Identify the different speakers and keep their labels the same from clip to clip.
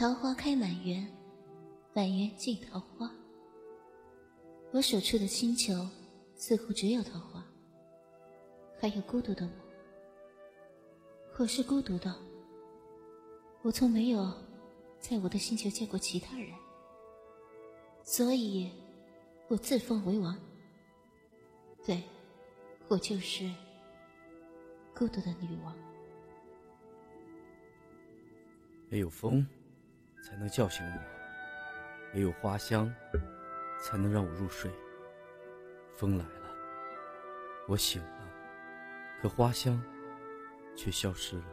Speaker 1: 桃花开满园，满园尽桃花。我所处的星球似乎只有桃花，还有孤独的我。我是孤独的，我从没有在我的星球见过其他人，所以，我自封为王。对，我就是孤独的女王。
Speaker 2: 没有风。才能叫醒我，唯有花香，才能让我入睡。风来了，我醒了，可花香却消失了。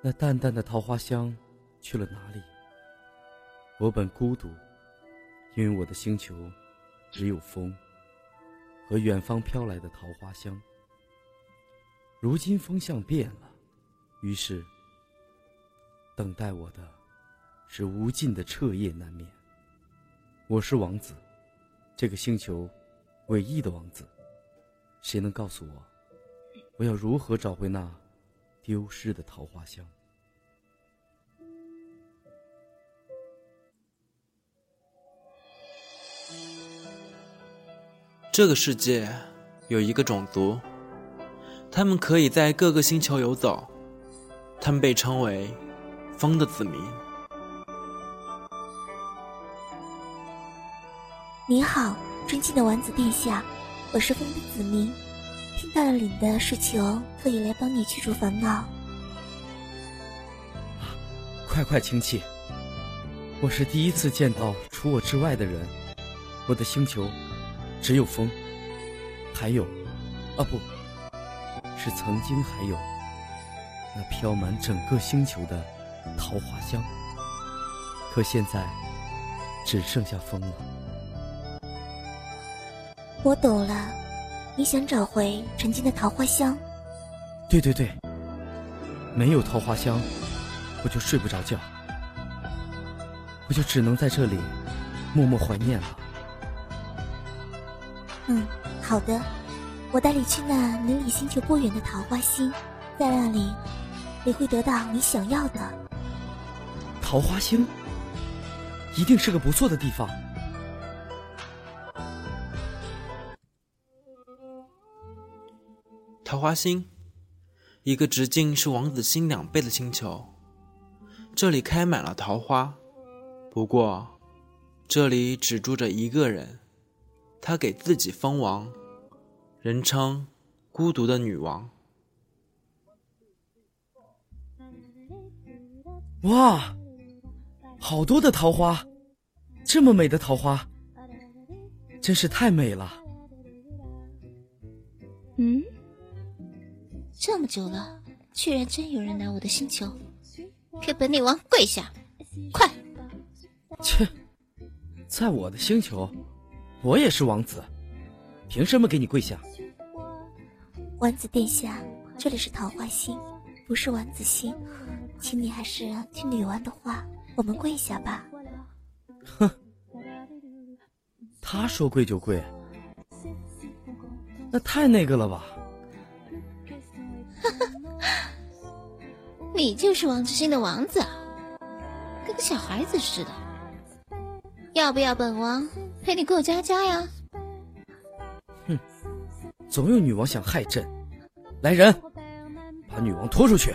Speaker 2: 那淡淡的桃花香去了哪里？我本孤独，因为我的星球只有风和远方飘来的桃花香。如今风向变了，于是。等待我的，是无尽的彻夜难眠。我是王子，这个星球唯一的王子。谁能告诉我，我要如何找回那丢失的桃花香？
Speaker 3: 这个世界有一个种族，他们可以在各个星球游走，他们被称为。风的子民，
Speaker 4: 你好，尊敬的王子殿下，我是风的子民，听到了你的事求，特意来帮你去除烦恼。
Speaker 2: 快快请起，我是第一次见到除我之外的人，我的星球只有风，还有，啊不，是曾经还有那飘满整个星球的。桃花香，可现在只剩下风了。
Speaker 4: 我懂了，你想找回曾经的桃花香？
Speaker 2: 对对对，没有桃花香，我就睡不着觉，我就只能在这里默默怀念了。
Speaker 4: 嗯，好的，我带你去那离你星球不远的桃花星，在那里你会得到你想要的。
Speaker 2: 桃花星，一定是个不错的地方。
Speaker 3: 桃花星，一个直径是王子星两倍的星球，这里开满了桃花。不过，这里只住着一个人，他给自己封王，人称孤独的女王。
Speaker 2: 哇！好多的桃花，这么美的桃花，真是太美了。
Speaker 1: 嗯，这么久了，居然真有人拿我的星球，给本女王跪下！快！
Speaker 2: 切，在我的星球，我也是王子，凭什么给你跪下？
Speaker 4: 王子殿下，这里是桃花星，不是王子星，请你还是听女王的话。我们跪下吧。
Speaker 2: 哼，他说跪就跪，那太那个了吧？
Speaker 1: 哈哈，你就是王之心的王子，跟个小孩子似的。要不要本王陪你过家家呀？
Speaker 2: 哼，总有女王想害朕。来人，把女王拖出去，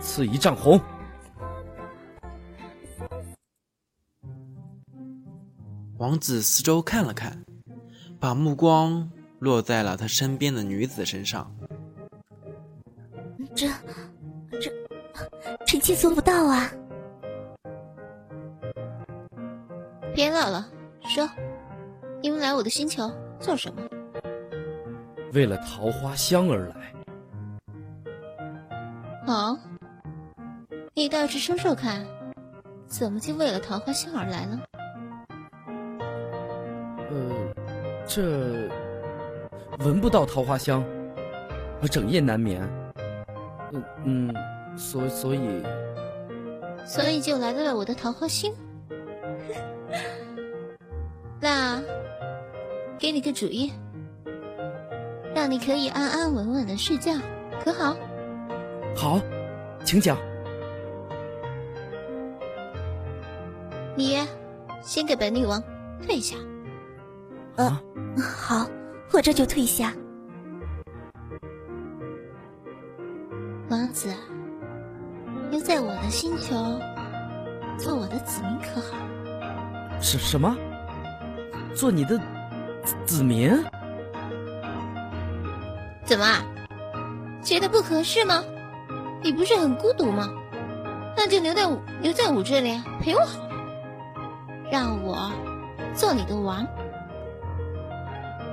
Speaker 2: 赐一丈红。
Speaker 3: 王子四周看了看，把目光落在了他身边的女子身上。
Speaker 4: 这、这，臣妾做不到啊！
Speaker 1: 别闹了，说，你们来我的星球做什么？
Speaker 2: 为了桃花香而来。
Speaker 1: 哦，你倒是说说看，怎么就为了桃花香而来了？
Speaker 2: 这闻不到桃花香，我整夜难眠。嗯嗯，所所以，
Speaker 1: 所以就来到了我的桃花心。那给你个主意，让你可以安安稳稳的睡觉，可好？
Speaker 2: 好，请讲。
Speaker 1: 你先给本女王退下。
Speaker 4: 呃，好，我这就退下。
Speaker 1: 王子，留在我的星球，做我的子民可好？
Speaker 2: 什什么？做你的子子民？
Speaker 1: 怎么？觉得不合适吗？你不是很孤独吗？那就留在留在我这里陪我好了，让我做你的王。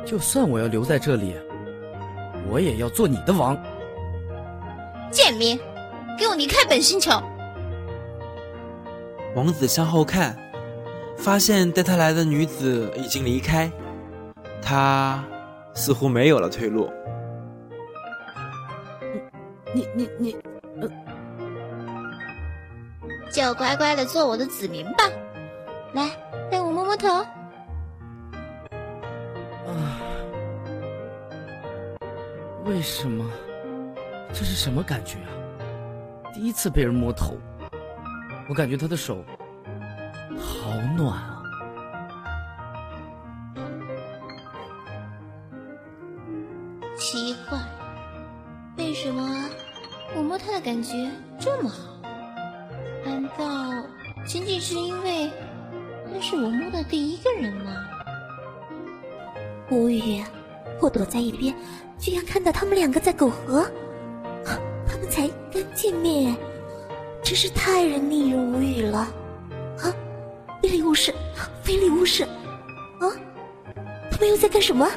Speaker 2: 就算我要留在这里，我也要做你的王。
Speaker 1: 贱民，给我离开本星球！
Speaker 3: 王子向后看，发现带他来的女子已经离开，他似乎没有了退路。
Speaker 2: 你你你，呃，
Speaker 1: 就乖乖的做我的子民吧。来，让我摸摸头。
Speaker 2: 为什么？这是什么感觉啊？第一次被人摸头，我感觉他的手好暖啊！
Speaker 1: 奇怪，为什么我摸他的感觉这么好？难道仅仅是因为那是我摸的第一个人吗？
Speaker 4: 无语，我躲在一边，居然看到他们两个在苟合。他们才刚见面，真是太让令人无语了！啊，非礼勿视，非礼勿视！啊，他们又在干什么？